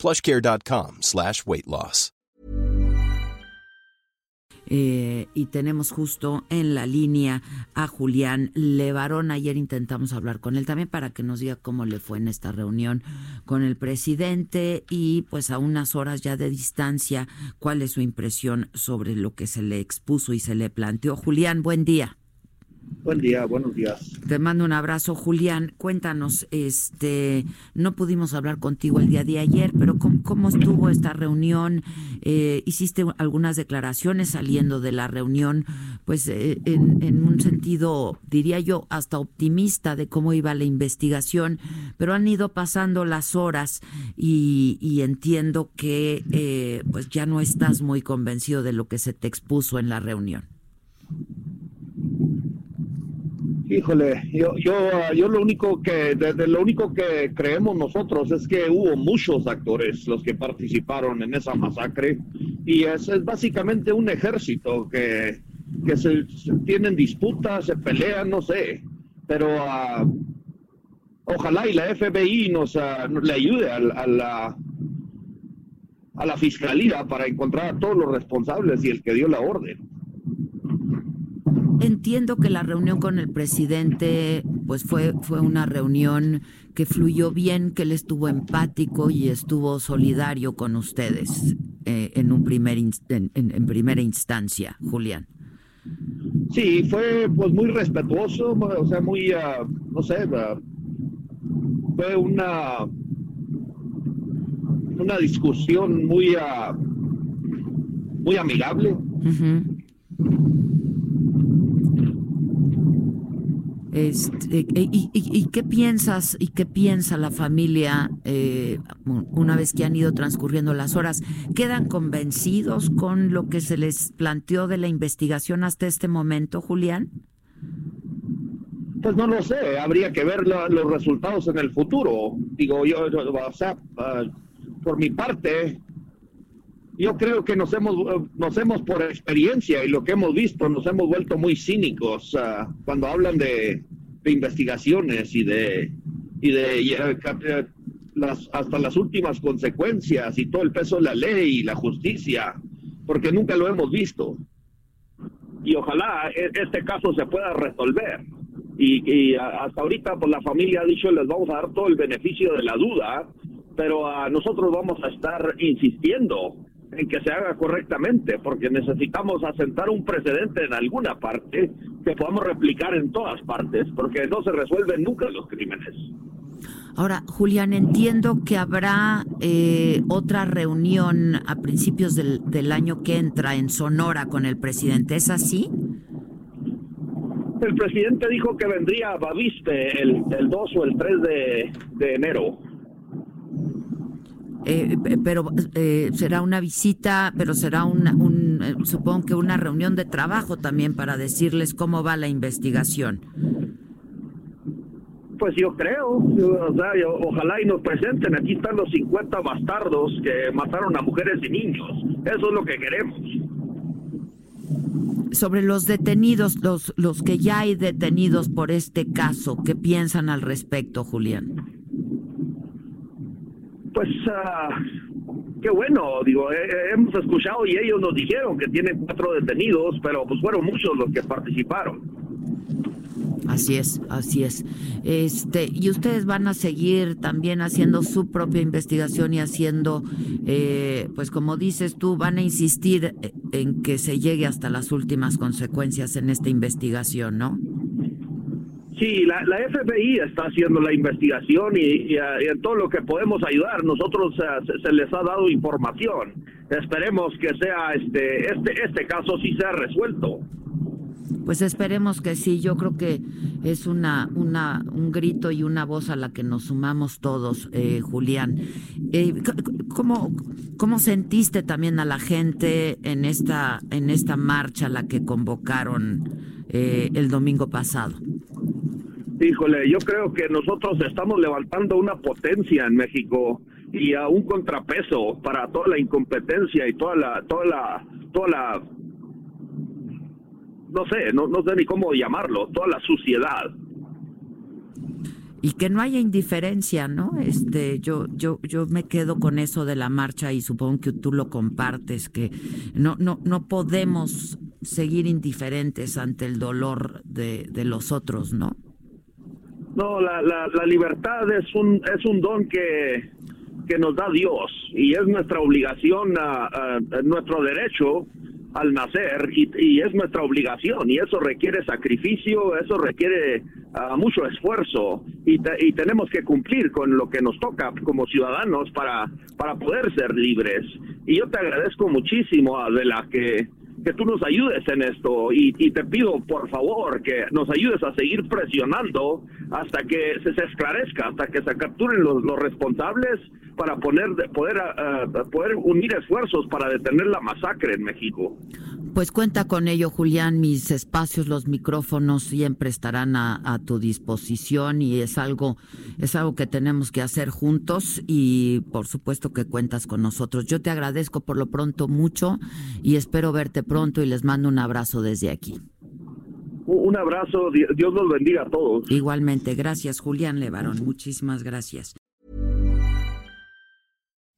plushcare.com slash weight loss. Eh, y tenemos justo en la línea a Julián Levarón. Ayer intentamos hablar con él también para que nos diga cómo le fue en esta reunión con el presidente y pues a unas horas ya de distancia, cuál es su impresión sobre lo que se le expuso y se le planteó. Julián, buen día. Buen día, buenos días. Te mando un abrazo, Julián. Cuéntanos, este, no pudimos hablar contigo el día de ayer, pero ¿cómo, estuvo esta reunión? Eh, hiciste algunas declaraciones saliendo de la reunión, pues eh, en, un sentido, diría yo, hasta optimista de cómo iba la investigación, pero han ido pasando las horas y, entiendo que eh, pues ya no estás muy convencido de lo que se te expuso en la reunión. Híjole, yo, yo, yo lo único que, desde lo único que creemos nosotros es que hubo muchos actores los que participaron en esa masacre y es, es básicamente un ejército que, que se, tienen disputas, se pelean, no sé, pero uh, ojalá y la FBI nos, uh, le ayude a, a, la a la fiscalía para encontrar a todos los responsables y el que dio la orden. Entiendo que la reunión con el presidente pues fue, fue una reunión que fluyó bien, que él estuvo empático y estuvo solidario con ustedes eh, en, un primer en, primera instancia, Julián. Sí, fue pues muy respetuoso, o sea, muy, uh, no sé, uh, fue una una discusión muy uh, muy amigable. Este, e, y, qué piensas y qué piensa la familia eh, una vez que han ido transcurriendo las horas? ¿Quedan convencidos con lo que se les planteó de la investigación hasta este momento, Julián? Pues no lo sé, habría que ver los resultados en el futuro. Digo, yo, ah, por mi parte, yo creo que nos hemos, nos hemos por experiencia y lo que hemos visto, nos hemos vuelto muy cínicos uh, cuando hablan de, de, investigaciones y de, y de eh, las, hasta las últimas consecuencias y todo el peso de la ley y la justicia, porque nunca lo hemos visto. Y ojalá e, este caso se pueda resolver. Y, y hasta ahorita, pues la familia ha dicho, les vamos a dar todo el beneficio de la duda, pero a nosotros vamos a estar insistiendo en que se haga correctamente, porque necesitamos asentar un precedente en alguna parte que podamos replicar en todas partes, porque no se resuelven nunca los crímenes. Ahora, Julián, entiendo que habrá eh, otra reunión a principios del, del, año que entra en Sonora con el presidente, ¿es así? El presidente dijo que vendría a Baviste el, el 2 o el 3 de, de enero. Eh, pero eh, será una visita, pero será una, un, eh, supongo que una reunión de trabajo también para decirles cómo va la investigación. Pues yo creo, o sea, ojalá y nos presenten, aquí están los 50 bastardos que mataron a mujeres y niños, eso es lo que queremos. Sobre los detenidos, los, los que ya hay detenidos por este caso, ¿qué piensan al respecto, Julián? Pues uh, qué bueno, digo, eh, eh, hemos escuchado y ellos nos dijeron que tienen cuatro detenidos, pero pues fueron muchos los que participaron. Así es, así es. Este, y ustedes van a seguir también haciendo su propia investigación y haciendo, eh, pues como dices tú, van a insistir en que se llegue hasta las últimas consecuencias en esta investigación, ¿no? Sí, la, la, FBI está haciendo la investigación y, en todo lo que podemos ayudar, nosotros eh, se, les ha dado información. Esperemos que sea este, este, este caso sí sea resuelto. Pues esperemos que sí. Yo creo que es una, una, un grito y una voz a la que nos sumamos todos, eh, Julián. Eh, ¿cómo, ¿Cómo sentiste también a la gente en esta, en esta marcha a la que convocaron eh, el domingo pasado? Híjole, yo creo que nosotros estamos levantando una potencia en México y a un contrapeso para toda la incompetencia y toda la, toda la, toda la no sé, no, sé ni cómo llamarlo, toda la suciedad. Y que no haya indiferencia, ¿no? Este, yo, yo, yo me quedo con eso de la marcha y supongo que tú lo compartes, que no, no, no podemos seguir indiferentes ante el dolor de los otros, ¿no? No, la, la, la libertad es un, es un don que, que nos da Dios y es nuestra obligación, nuestro derecho al nacer y, es nuestra obligación y eso requiere sacrificio, eso requiere ah, mucho esfuerzo y, y, tenemos que cumplir con lo que nos toca como ciudadanos para, para poder ser libres. Y yo te agradezco muchísimo, Adela, que, que tú nos ayudes en esto y, te pido por favor que nos ayudes a seguir presionando hasta que se, esclarezca, hasta que se capturen los, los responsables para poner, poder, uh, poder unir esfuerzos para detener la masacre en México. Pues cuenta con ello, Julián. Mis espacios, los micrófonos siempre estarán a, a, tu disposición y es algo, es algo que tenemos que hacer juntos y por supuesto que cuentas con nosotros. Yo te agradezco por lo pronto mucho y espero verte pronto y les mando un abrazo desde aquí. Un abrazo, Dios los bendiga a todos. Igualmente, gracias Julián Levarón, muchísimas gracias.